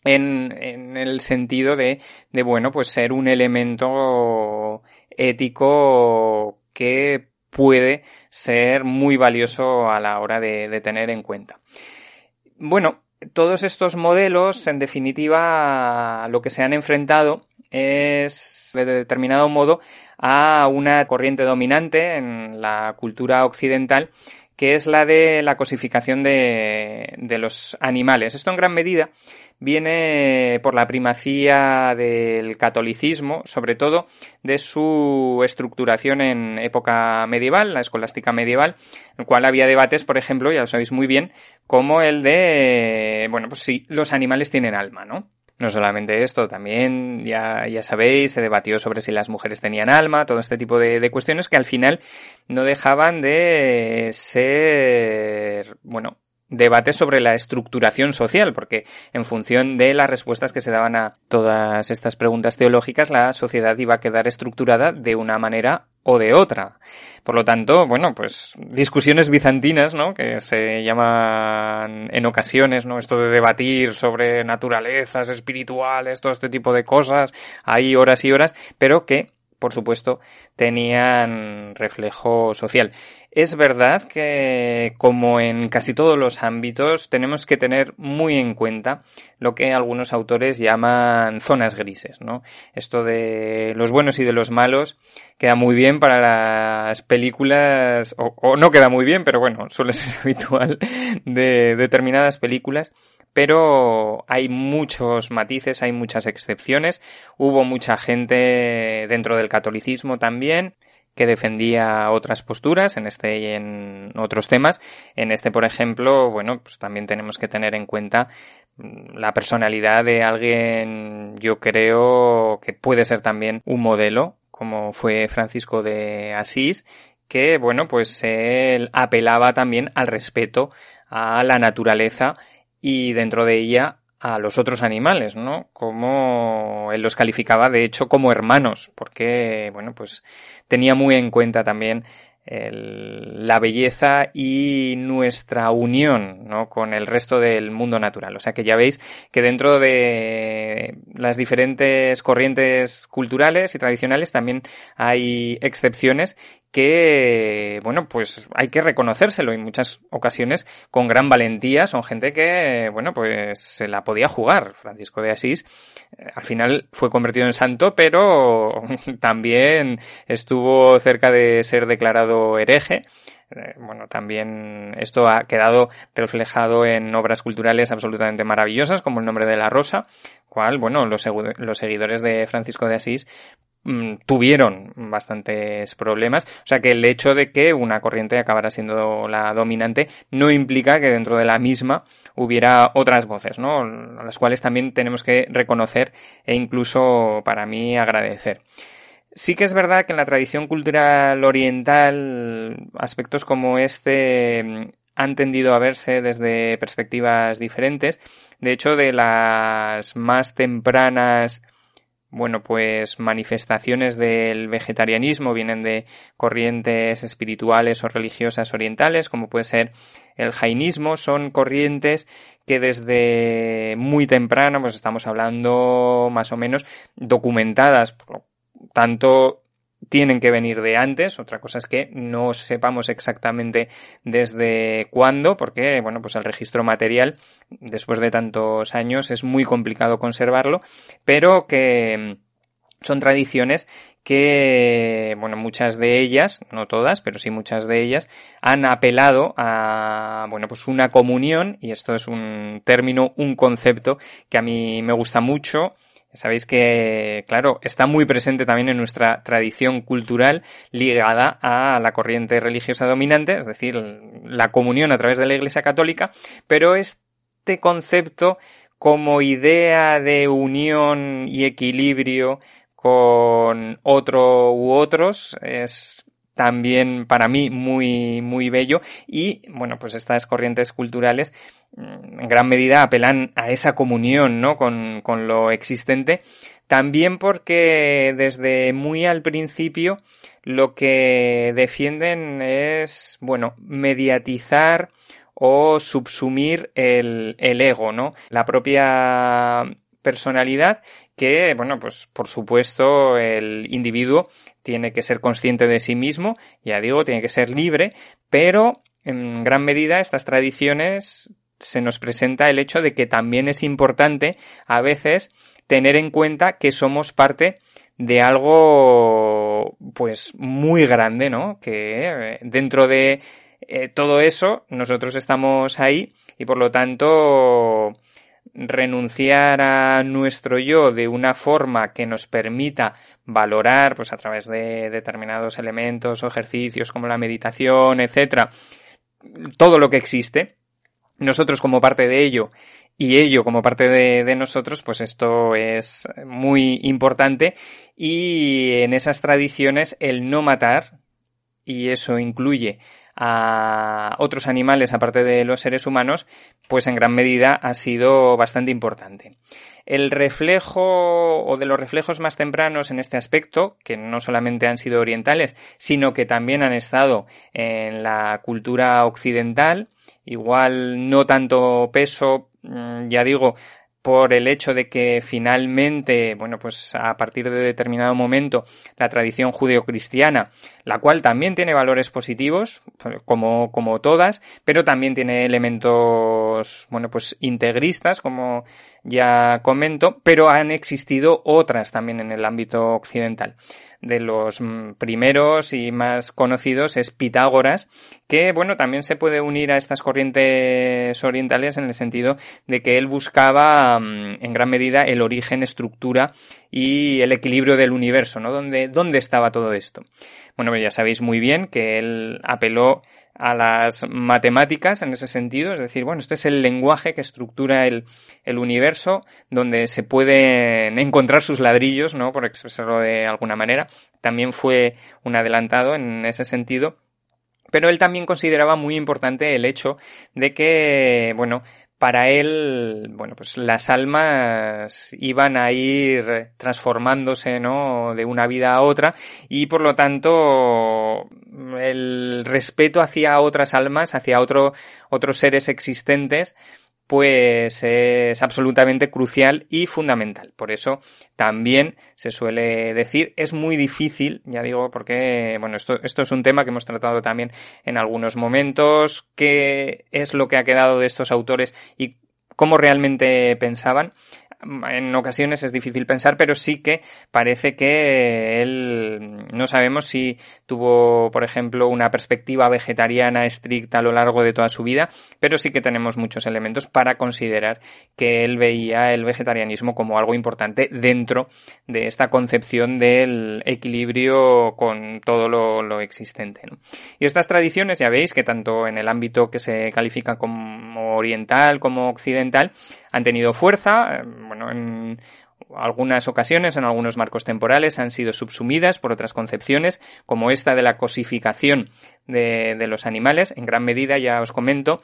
en, en, el sentido de, de, bueno, pues ser un elemento ético que puede ser muy valioso a la hora de, tener en cuenta. Bueno, todos estos modelos, en definitiva, lo que se han enfrentado es de determinado modo a una corriente dominante en la cultura occidental que es la de la cosificación de, los animales. Esto en gran medida viene por la primacía del catolicismo, sobre todo de su estructuración en época medieval, la escolástica medieval, en el cual había debates, por ejemplo, ya lo sabéis muy bien, como el de, bueno, pues sí, los animales tienen alma, ¿no? No solamente esto, también ya, ya sabéis, se debatió sobre si las mujeres tenían alma, todo este tipo de cuestiones que al final no dejaban de ser, bueno, debate sobre la estructuración social, porque en función de las respuestas que se daban a todas estas preguntas teológicas, la sociedad iba a quedar estructurada de una manera o de otra. Por lo tanto, bueno, pues discusiones bizantinas, ¿no? Que se llaman en ocasiones, ¿no? Esto de debatir sobre naturalezas espirituales, todo este tipo de cosas, hay horas y horas, pero que por supuesto, tenían reflejo social. Es verdad que, como en casi todos los ámbitos, tenemos que tener muy en cuenta lo que algunos autores llaman zonas grises, ¿no? Esto de los buenos y de los malos queda muy bien para las películas, o, o no queda muy bien, pero bueno, suele ser <laughs> habitual de determinadas películas pero hay muchos matices, hay muchas excepciones. Hubo mucha gente dentro del catolicismo también que defendía otras posturas en este y en otros temas. En este, por ejemplo, bueno, pues también tenemos que tener en cuenta mm, la personalidad de alguien, yo creo que puede ser también un modelo, como fue Francisco de Asís, que, bueno, pues él apelaba también al respeto a la naturaleza y dentro de ella a los otros animales, ¿no? Como él los calificaba de hecho como hermanos, porque, bueno, pues tenía muy en cuenta también la belleza y nuestra unión ¿no? con el resto del mundo natural. O sea que ya veis que dentro de las diferentes corrientes culturales y tradicionales también hay excepciones que, bueno, pues hay que reconocérselo en muchas ocasiones con gran valentía. Son gente que, bueno, pues se la podía jugar. Francisco de Asís eh, al final fue convertido en santo, pero <laughs> también estuvo cerca de ser declarado hereje. Eh, bueno, también esto ha quedado reflejado en obras culturales absolutamente maravillosas, como El nombre de la rosa, cual, bueno, los, los seguidores de Francisco de Asís Mm, tuvieron bastantes problemas. O sea que el hecho de que una corriente acabara siendo la dominante no implica que dentro de la misma hubiera otras voces, ¿no? Las cuales también tenemos que reconocer e incluso para mí agradecer. Sí que es verdad que en la tradición cultural oriental aspectos como este mm, han tendido a verse desde perspectivas diferentes. De hecho, de las más tempranas bueno, pues manifestaciones del vegetarianismo vienen de corrientes espirituales o religiosas orientales, como puede ser el jainismo, son corrientes que desde muy temprano, pues estamos hablando más o menos documentadas, tanto tienen que venir de antes. Otra cosa es que no sepamos exactamente desde cuándo, porque, bueno, pues el registro material, después de tantos años, es muy complicado conservarlo, pero que son tradiciones que, bueno, muchas de ellas, no todas, pero sí muchas de ellas, han apelado a, bueno, pues una comunión, y esto es un término, un concepto que a mí me gusta mucho, Sabéis que, claro, está muy presente también en nuestra tradición cultural ligada a la corriente religiosa dominante, es decir, la comunión a través de la Iglesia Católica, pero este concepto como idea de unión y equilibrio con otro u otros es también para mí muy, muy bello y, bueno, pues estas corrientes culturales mm, en gran medida apelan a esa comunión, ¿no? Con, con lo existente. También porque desde muy al principio lo que defienden es, bueno, mediatizar o subsumir el, el ego, ¿no? La propia personalidad que, bueno, pues por supuesto el individuo tiene que ser consciente de sí mismo, ya digo, tiene que ser libre, pero en gran medida estas tradiciones se nos presenta el hecho de que también es importante a veces tener en cuenta que somos parte de algo pues muy grande, ¿no? Que eh, dentro de eh, todo eso nosotros estamos ahí y por lo tanto renunciar a nuestro yo de una forma que nos permita valorar, pues a través de determinados elementos o ejercicios como la meditación, etcétera, todo lo que existe, nosotros como parte de ello y ello como parte de, de, nosotros, pues esto es muy importante. Y en esas tradiciones el no matar, y eso incluye a otros animales aparte de los seres humanos, pues en gran medida ha sido bastante importante. El reflejo o de los reflejos más tempranos en este aspecto, que no solamente han sido orientales, sino que también han estado en la cultura occidental, igual no tanto peso, mm, ya digo, por el hecho de que finalmente, bueno, pues a partir de determinado momento, la tradición judeocristiana, la cual también tiene valores positivos, como, como todas, pero también tiene elementos, bueno, pues integristas, como ya comento, pero han existido otras también en el ámbito occidental de los mm, primeros y más conocidos es Pitágoras, que bueno, también se puede unir a estas corrientes orientales en el sentido de que él buscaba mm, en gran medida el origen, estructura y el equilibrio del universo, ¿no? ¿Dónde, dónde estaba todo esto? Bueno, pues ya sabéis muy bien que él apeló a las matemáticas en ese sentido, es decir, bueno, este es el lenguaje que estructura el, el universo, donde se pueden encontrar sus ladrillos, ¿no? Por expresarlo de alguna manera. También fue un adelantado en ese sentido. Pero él también consideraba muy importante el hecho de que, bueno, para él, bueno, pues las almas iban a ir transformándose, ¿no? De una vida a otra y por lo tanto el respeto hacia otras almas, hacia otro, otros seres existentes, pues es absolutamente crucial y fundamental. Por eso también se suele decir, es muy difícil, ya digo, porque, bueno, esto, esto es un tema que hemos tratado también en algunos momentos, qué es lo que ha quedado de estos autores y cómo realmente pensaban en ocasiones es difícil pensar, pero sí que parece que él no sabemos si tuvo, por ejemplo, una perspectiva vegetariana estricta a lo largo de toda su vida, pero sí que tenemos muchos elementos para considerar que él veía el vegetarianismo como algo importante dentro de esta concepción del equilibrio con todo lo, existente. Y estas tradiciones, ya veis que tanto en el ámbito que se califica como oriental como occidental, han tenido fuerza, bueno, en algunas ocasiones, en algunos marcos temporales, han sido subsumidas por otras concepciones, como esta de la cosificación de, de los animales. En gran medida, ya os comento,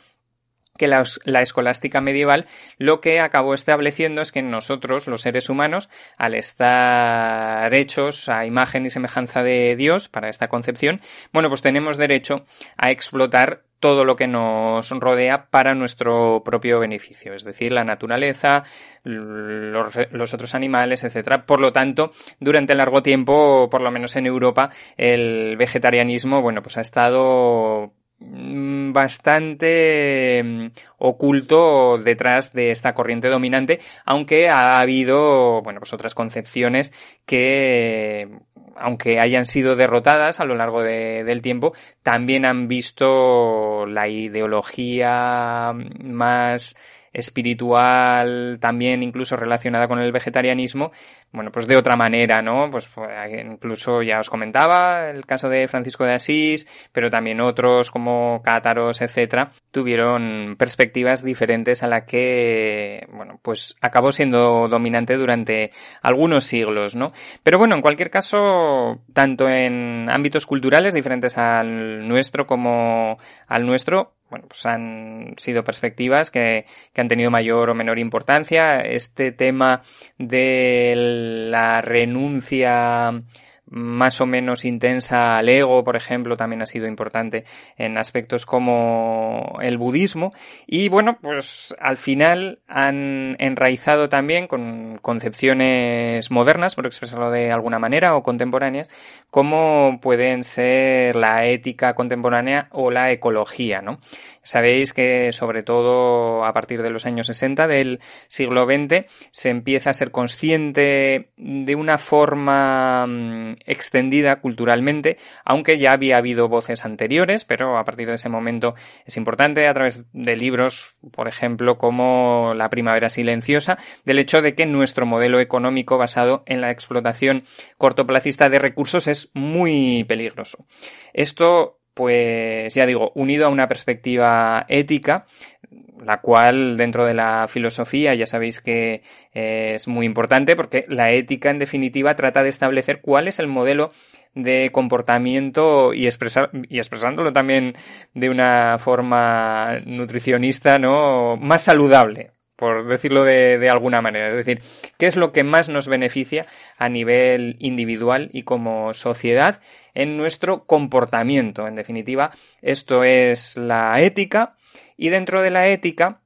que la, la, escolástica medieval lo que acabó estableciendo es que nosotros, los seres humanos, al estar hechos a imagen y semejanza de Dios para esta concepción, bueno, pues tenemos derecho a explotar todo lo que nos rodea para nuestro propio beneficio, es decir, la naturaleza, los, los otros animales, etcétera. Por lo tanto, durante largo tiempo, por lo menos en Europa, el vegetarianismo, bueno, pues ha estado bastante mm, oculto detrás de esta corriente dominante, aunque ha habido, bueno, pues otras concepciones que, aunque hayan sido derrotadas a lo largo de, del tiempo, también han visto la ideología más espiritual, también incluso relacionada con el vegetarianismo, bueno, pues de otra manera, ¿no? Pues, pues incluso ya os comentaba el caso de Francisco de Asís, pero también otros como Cátaros, etcétera, tuvieron perspectivas diferentes a la que, bueno, pues acabó siendo dominante durante algunos siglos, ¿no? Pero bueno, en cualquier caso, tanto en ámbitos culturales diferentes al nuestro como al nuestro, bueno, pues han sido perspectivas que, que, han tenido mayor o menor importancia. Este tema de la renuncia más o menos intensa al ego, por ejemplo, también ha sido importante en aspectos como el budismo. Y bueno, pues al final han enraizado también con concepciones modernas, por expresarlo de alguna manera, o contemporáneas, como pueden ser la ética contemporánea o la ecología, ¿no? Sabéis que sobre todo a partir de los años 60 del siglo XX se empieza a ser consciente de una forma mm, extendida culturalmente, aunque ya había habido voces anteriores, pero a partir de ese momento es importante a través de libros, por ejemplo, como La Primavera Silenciosa, del hecho de que nuestro modelo económico basado en la explotación cortoplacista de recursos es muy peligroso. Esto pues ya digo, unido a una perspectiva ética, la cual dentro de la filosofía ya sabéis que es muy importante porque la ética en definitiva trata de establecer cuál es el modelo de comportamiento y expresar y expresándolo también de una forma nutricionista, ¿no? más saludable, por decirlo de, de, alguna manera. Es decir, ¿qué es lo que más nos beneficia a nivel individual y como sociedad en nuestro comportamiento? En definitiva, esto es la ética y dentro de la ética,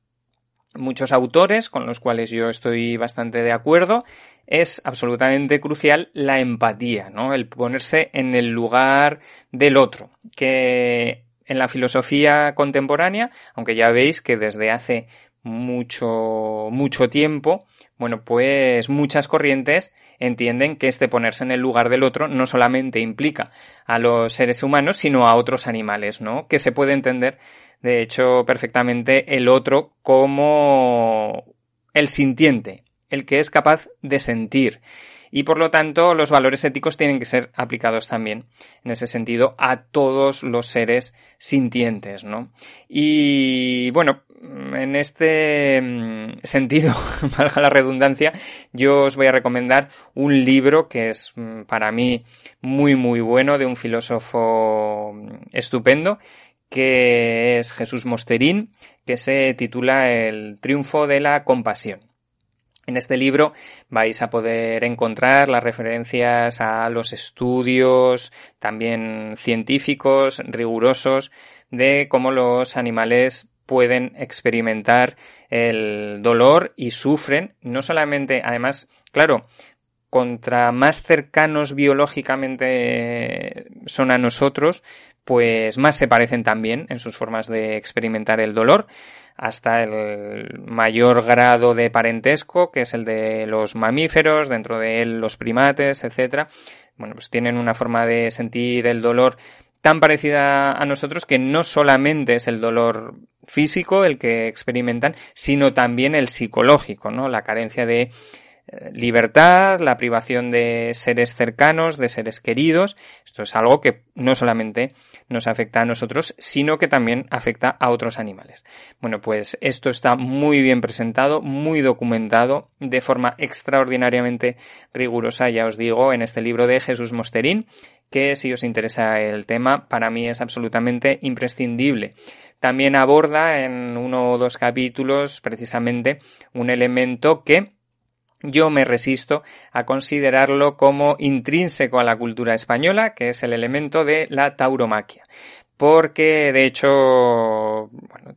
muchos autores con los cuales yo estoy bastante de acuerdo, es absolutamente crucial la empatía, ¿no? El ponerse en el lugar del otro, que en la filosofía contemporánea, aunque ya veis que desde hace mucho, mucho tiempo, bueno, pues muchas corrientes entienden que este ponerse en el lugar del otro no solamente implica a los seres humanos, sino a otros animales, ¿no? Que se puede entender, de hecho, perfectamente el otro como el sintiente, el que es capaz de sentir y por lo tanto los valores éticos tienen que ser aplicados también en ese sentido a todos los seres sintientes, ¿no? Y bueno, en este mm, sentido, <laughs> valga la redundancia, yo os voy a recomendar un libro que es mm, para mí muy muy bueno de un filósofo mm, estupendo que es Jesús Mosterín, que se titula El triunfo de la compasión. En este libro vais a poder encontrar las referencias a los estudios también científicos rigurosos de cómo los animales pueden experimentar el dolor y sufren, no solamente, además, claro, contra más cercanos biológicamente son a nosotros, pues más se parecen también en sus formas de experimentar el dolor, hasta el mayor grado de parentesco, que es el de los mamíferos, dentro de él los primates, etcétera. Bueno, pues tienen una forma de sentir el dolor tan parecida a nosotros que no solamente es el dolor físico el que experimentan, sino también el psicológico, ¿no? La carencia de eh, libertad, la privación de seres cercanos, de seres queridos. Esto es algo que no solamente nos afecta a nosotros, sino que también afecta a otros animales. Bueno, pues esto está muy bien presentado, muy documentado, de forma extraordinariamente rigurosa, ya os digo, en este libro de Jesús Mosterín, que si os interesa el tema, para mí es absolutamente imprescindible. También aborda en uno o dos capítulos precisamente un elemento que yo me resisto a considerarlo como intrínseco a la cultura española, que es el elemento de la tauromaquia. Porque, de hecho,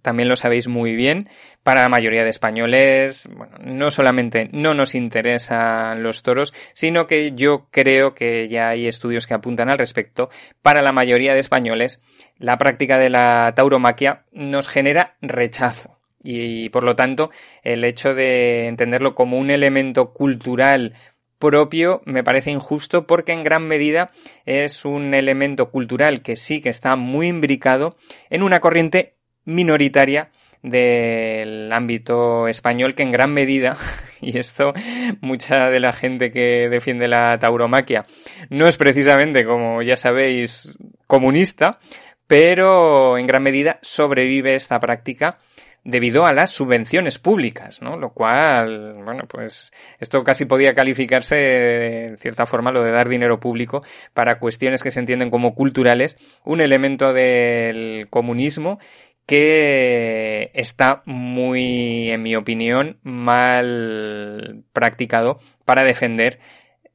también lo sabéis muy bien, para la mayoría de españoles, bueno, no solamente no nos interesan los toros, sino que yo creo que ya hay estudios que apuntan al respecto. Para la mayoría de españoles, la práctica de la tauromaquia nos genera rechazo y por lo tanto el hecho de entenderlo como un elemento cultural propio me parece injusto porque en gran medida es un elemento cultural que sí que está muy imbricado en una corriente minoritaria del ámbito español que en gran medida, <laughs> y esto mucha de la gente que defiende la tauromaquia no es precisamente, como ya sabéis, comunista, pero en gran medida sobrevive esta práctica debido a las subvenciones públicas, ¿no? Lo cual, bueno, pues esto casi podía calificarse de cierta forma lo de dar dinero público para cuestiones que se entienden como culturales, un elemento del comunismo que está muy, en mi opinión, mal practicado para defender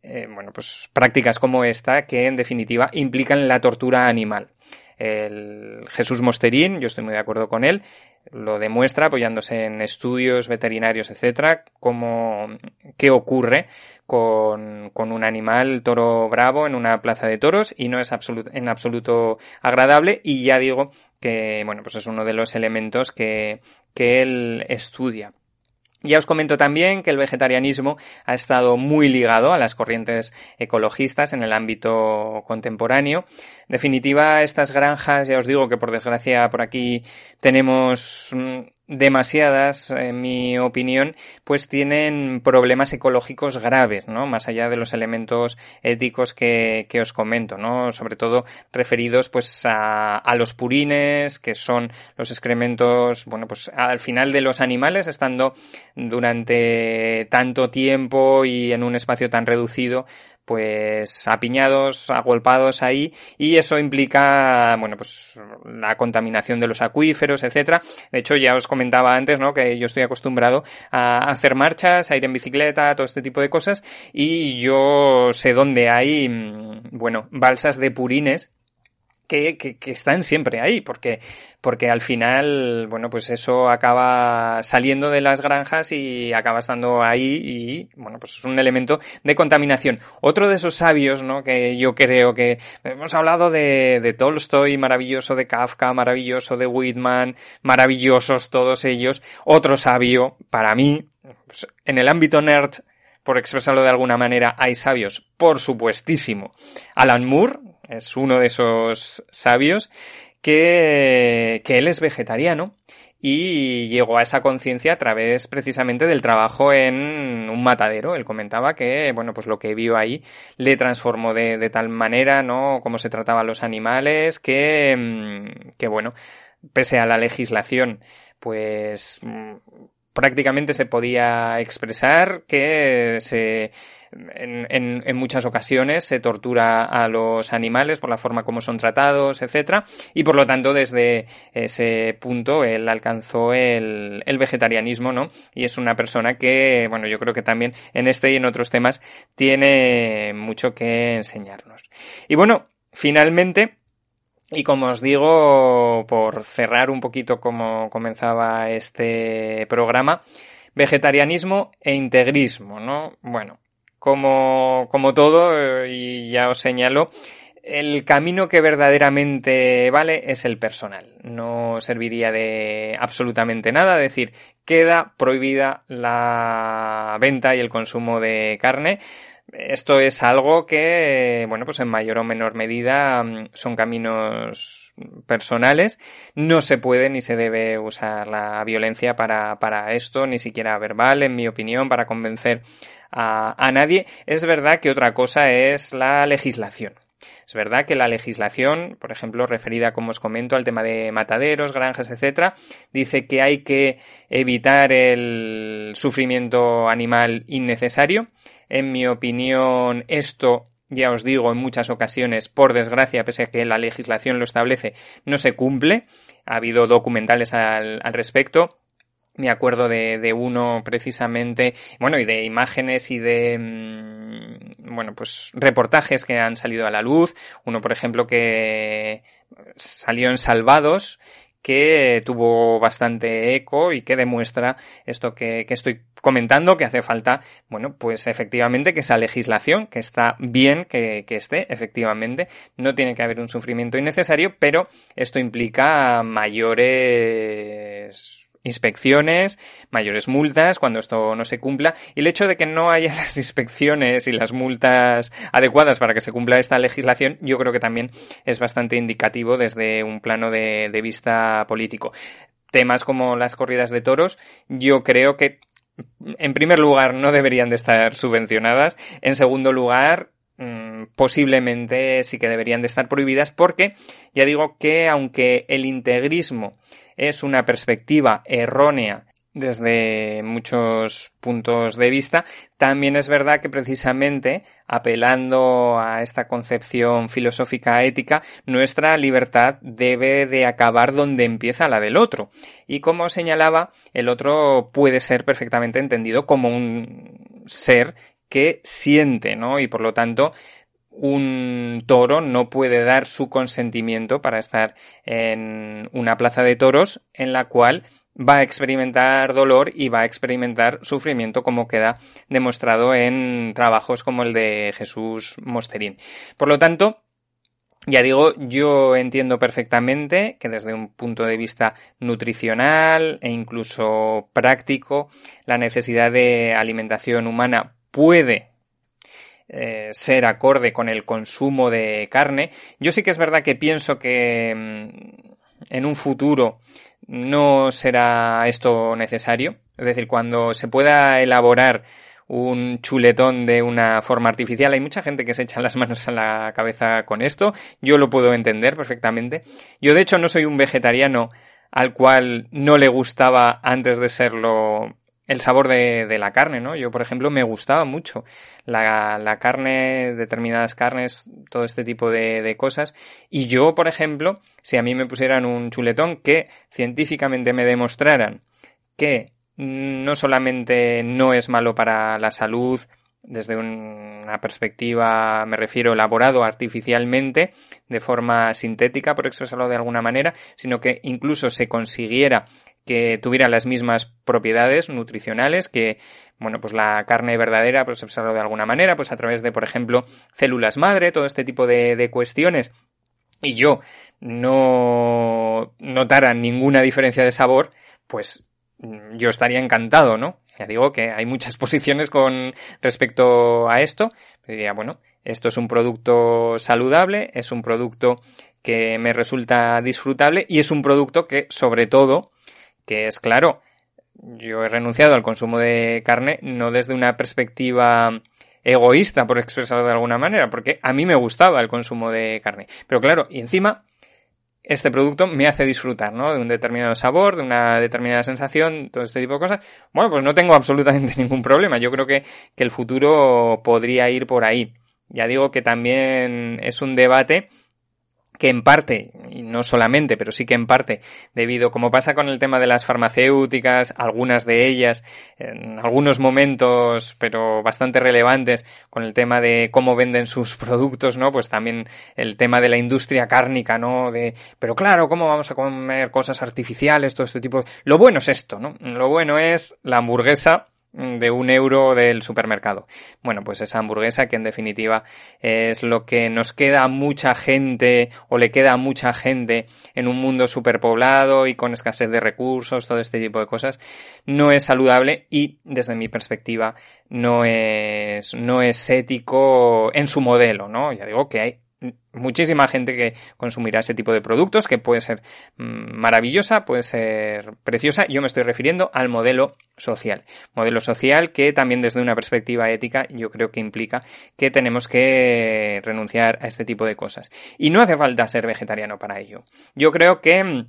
eh, bueno, pues prácticas como esta que en definitiva implican la tortura animal. El Jesús Mosterín, yo estoy muy de acuerdo con él, lo demuestra apoyándose en estudios veterinarios, etcétera, como qué ocurre con, con, un animal toro bravo en una plaza de toros y no es en absoluto agradable y ya digo que bueno pues es uno de los elementos que, que él estudia. Ya os comento también que el vegetarianismo ha estado muy ligado a las corrientes ecologistas en el ámbito contemporáneo. En definitiva, estas granjas, ya os digo que por desgracia por aquí tenemos mm, demasiadas, en mi opinión, pues tienen problemas ecológicos graves, ¿no? Más allá de los elementos éticos que, que os comento, ¿no? Sobre todo referidos, pues, a, a, los purines, que son los excrementos, bueno, pues al final de los animales, estando durante tanto tiempo y en un espacio tan reducido, pues apiñados, agolpados ahí y eso implica, bueno, pues la contaminación de los acuíferos, etcétera. De hecho, ya os comentaba antes, ¿no? Que yo estoy acostumbrado a hacer marchas, a ir en bicicleta, todo este tipo de cosas y yo sé dónde hay, mm, bueno, balsas de purines que, que, que, están siempre ahí, porque, porque al final, bueno, pues eso acaba saliendo de las granjas y acaba estando ahí y, bueno, pues es un elemento de contaminación. Otro de esos sabios, ¿no? Que yo creo que hemos hablado de, de Tolstoy, maravilloso, de Kafka, maravilloso, de Whitman, maravillosos todos ellos. Otro sabio, para mí, pues en el ámbito nerd, por expresarlo de alguna manera, hay sabios, por supuestísimo. Alan Moore, es uno de esos sabios que, que él es vegetariano y llegó a esa conciencia a través precisamente del trabajo en un matadero. Él comentaba que, bueno, pues lo que vio ahí le transformó de, de tal manera, ¿no? Cómo se trataban los animales, que, mm, que bueno, pese a la legislación, pues mm, prácticamente se podía expresar que se en, muchas ocasiones se tortura a los animales por la forma como son tratados, etcétera, y por lo tanto desde ese punto él alcanzó el vegetarianismo, ¿no? Y es una persona que, bueno, yo creo que también en este y en otros temas tiene mucho que enseñarnos. Y bueno, finalmente, y como os digo, por cerrar un poquito como comenzaba este programa, vegetarianismo e integrismo, ¿no? Bueno, como, como todo, eh, y ya os señalo, el camino que verdaderamente vale es el personal. No serviría de absolutamente nada. Es decir, queda prohibida la venta y el consumo de carne. Esto es algo que, bueno, pues en mayor o menor medida mm, son caminos personales. No se puede ni se debe usar la violencia para, para esto, ni siquiera verbal, en mi opinión, para convencer a, nadie. Es verdad que otra cosa es la legislación. Es verdad que la legislación, por ejemplo, referida, como os comento, al tema de mataderos, granjas, etcétera, dice que hay que evitar el sufrimiento animal innecesario. En mi opinión, esto ya os digo, en muchas ocasiones, por desgracia, pese a que la legislación lo establece, no se cumple. Ha habido documentales al, al respecto. Me acuerdo de, de, uno precisamente, bueno, y de imágenes y de, mmm, bueno, pues reportajes que han salido a la luz. Uno, por ejemplo, que salió en Salvados, que tuvo bastante eco y que demuestra esto que, que, estoy comentando, que hace falta, bueno, pues efectivamente que esa legislación, que está bien que, que esté, efectivamente, no tiene que haber un sufrimiento innecesario, pero esto implica mayores inspecciones, mayores multas cuando esto no se cumpla y el hecho de que no haya <laughs> las inspecciones y las multas adecuadas para que se cumpla esta legislación yo creo que también es bastante indicativo desde un plano de, vista político. Temas como las corridas de toros yo creo que en primer lugar no deberían de estar subvencionadas, en segundo lugar mm, posiblemente sí que deberían de estar prohibidas porque ya digo que aunque el integrismo es una perspectiva errónea desde muchos puntos de vista, también es verdad que precisamente apelando a esta concepción filosófica ética, nuestra libertad debe de acabar donde empieza la del otro. Y como señalaba, el otro puede ser perfectamente entendido como un ser que siente, ¿no? Y por lo tanto, un toro no puede dar su consentimiento para estar en una plaza de toros en la cual va a experimentar dolor y va a experimentar sufrimiento como queda demostrado en trabajos como el de Jesús Mosterín. Por lo tanto, ya digo, yo entiendo perfectamente que desde un punto de vista nutricional e incluso práctico, la necesidad de alimentación humana puede eh, ser acorde con el consumo de carne. Yo sí que es verdad que pienso que mm, en un futuro no será esto necesario. Es decir, cuando se pueda elaborar un chuletón de una forma artificial. Hay mucha gente que se echa las manos a la cabeza con esto. Yo lo puedo entender perfectamente. Yo de hecho no soy un vegetariano al cual no le gustaba antes de serlo el sabor de, la carne, ¿no? Yo, por ejemplo, me gustaba mucho la, la carne, determinadas carnes, todo este tipo de, de, cosas. Y yo, por ejemplo, si a mí me pusieran un chuletón que científicamente me demostraran que no solamente no es malo para la salud, desde una perspectiva, me refiero, elaborado artificialmente, de forma sintética, por expresarlo de alguna manera, sino que incluso se consiguiera que tuviera las mismas propiedades nutricionales que, bueno, pues la carne verdadera, pues expresarlo de alguna manera, pues a través de, por ejemplo, células madre, todo este tipo de cuestiones, y yo no notara ninguna diferencia de sabor, pues yo estaría encantado, ¿no? Ya digo que hay muchas <laughs> posiciones con respecto a esto. Diría, bueno, esto es un producto saludable, es un producto que me resulta disfrutable y es un producto que, sobre todo, que es claro, yo he renunciado al consumo de carne no desde una perspectiva egoísta, por expresarlo de alguna manera, porque a mí me gustaba el consumo de carne. Pero claro, y encima este producto me hace disfrutar, ¿no? De un determinado sabor, de una determinada sensación, todo este tipo de cosas. Bueno, pues no tengo <laughs> absolutamente ningún problema. Yo creo que, que el futuro podría ir por ahí. Ya digo que también es un debate que en parte, y no solamente, pero sí que en parte, debido, como pasa con el tema de las farmacéuticas, algunas de ellas, en algunos momentos, pero bastante relevantes, con el tema de cómo venden sus productos, ¿no? Pues también el tema de la industria cárnica, ¿no? De, pero claro, ¿cómo vamos a comer cosas artificiales, todo este tipo? Lo bueno es esto, ¿no? Lo bueno es la hamburguesa de un euro del supermercado. Bueno, pues esa hamburguesa que en definitiva es lo que nos queda a mucha gente o le queda a mucha gente en un mundo superpoblado y con escasez de recursos, todo este tipo de cosas, no es saludable y desde mi perspectiva no es, no es ético en su modelo, ¿no? Ya digo que hay muchísima gente que consumirá ese tipo de productos, que puede ser mm, maravillosa, puede ser preciosa. Yo me estoy refiriendo al modelo social. Modelo social que también desde una perspectiva ética yo creo que implica que tenemos que renunciar a este tipo de cosas. Y no hace falta ser vegetariano para ello. Yo creo que mm,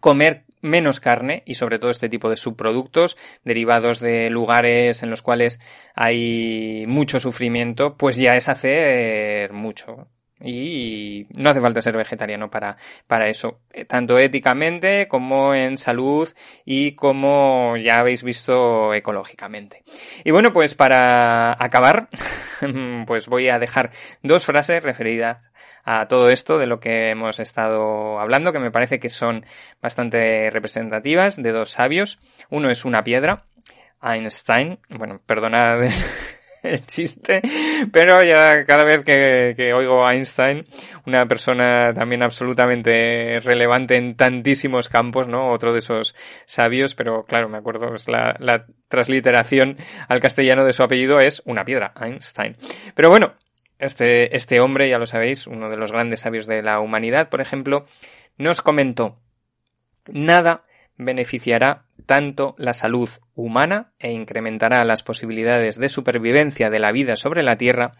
comer menos carne y sobre todo este tipo de subproductos derivados de lugares en los cuales hay mucho sufrimiento, pues ya es hacer mucho y no hace falta ser vegetariano para, para eso, eh, tanto éticamente como en salud y como ya habéis visto ecológicamente. Y bueno, pues para acabar, <laughs> pues voy a dejar dos frases referidas a todo esto de lo que hemos estado hablando, que me parece que son bastante representativas de dos sabios. Uno es una piedra, Einstein, bueno, perdonad <laughs> el chiste, pero ya cada vez que, oigo a Einstein, una persona también absolutamente relevante en tantísimos campos, ¿no? Otro de esos sabios, pero claro, me acuerdo, la, la transliteración al castellano de su apellido es una piedra, Einstein. Pero bueno, este, este hombre, ya lo sabéis, uno de los grandes sabios de la humanidad, por ejemplo, nos comentó, nada beneficiará tanto la salud humana e incrementará las posibilidades de supervivencia de la vida sobre la Tierra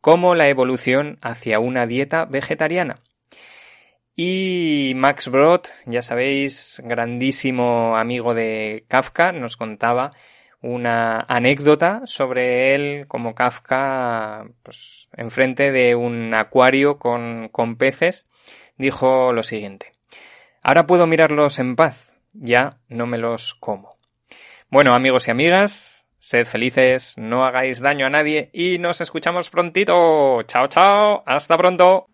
como la evolución hacia una dieta vegetariana. Y Max Brod, ya sabéis, grandísimo amigo de Kafka, nos contaba una anécdota sobre él como Kafka, pues, enfrente de un acuario con, con peces, dijo lo siguiente. Ahora puedo mirarlos en paz, ya no me los como. Bueno, amigos y amigas, sed felices, no hagáis daño a nadie y nos escuchamos prontito. Chao, chao, hasta pronto.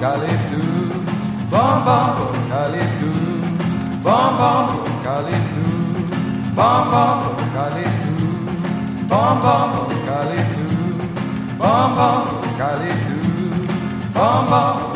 eucalyptus, bom bom, eucalyptus, bom bom, eucalyptus, bom bom, eucalyptus, bom bom, eucalyptus, bom bom. eucalyptus, bomb bomb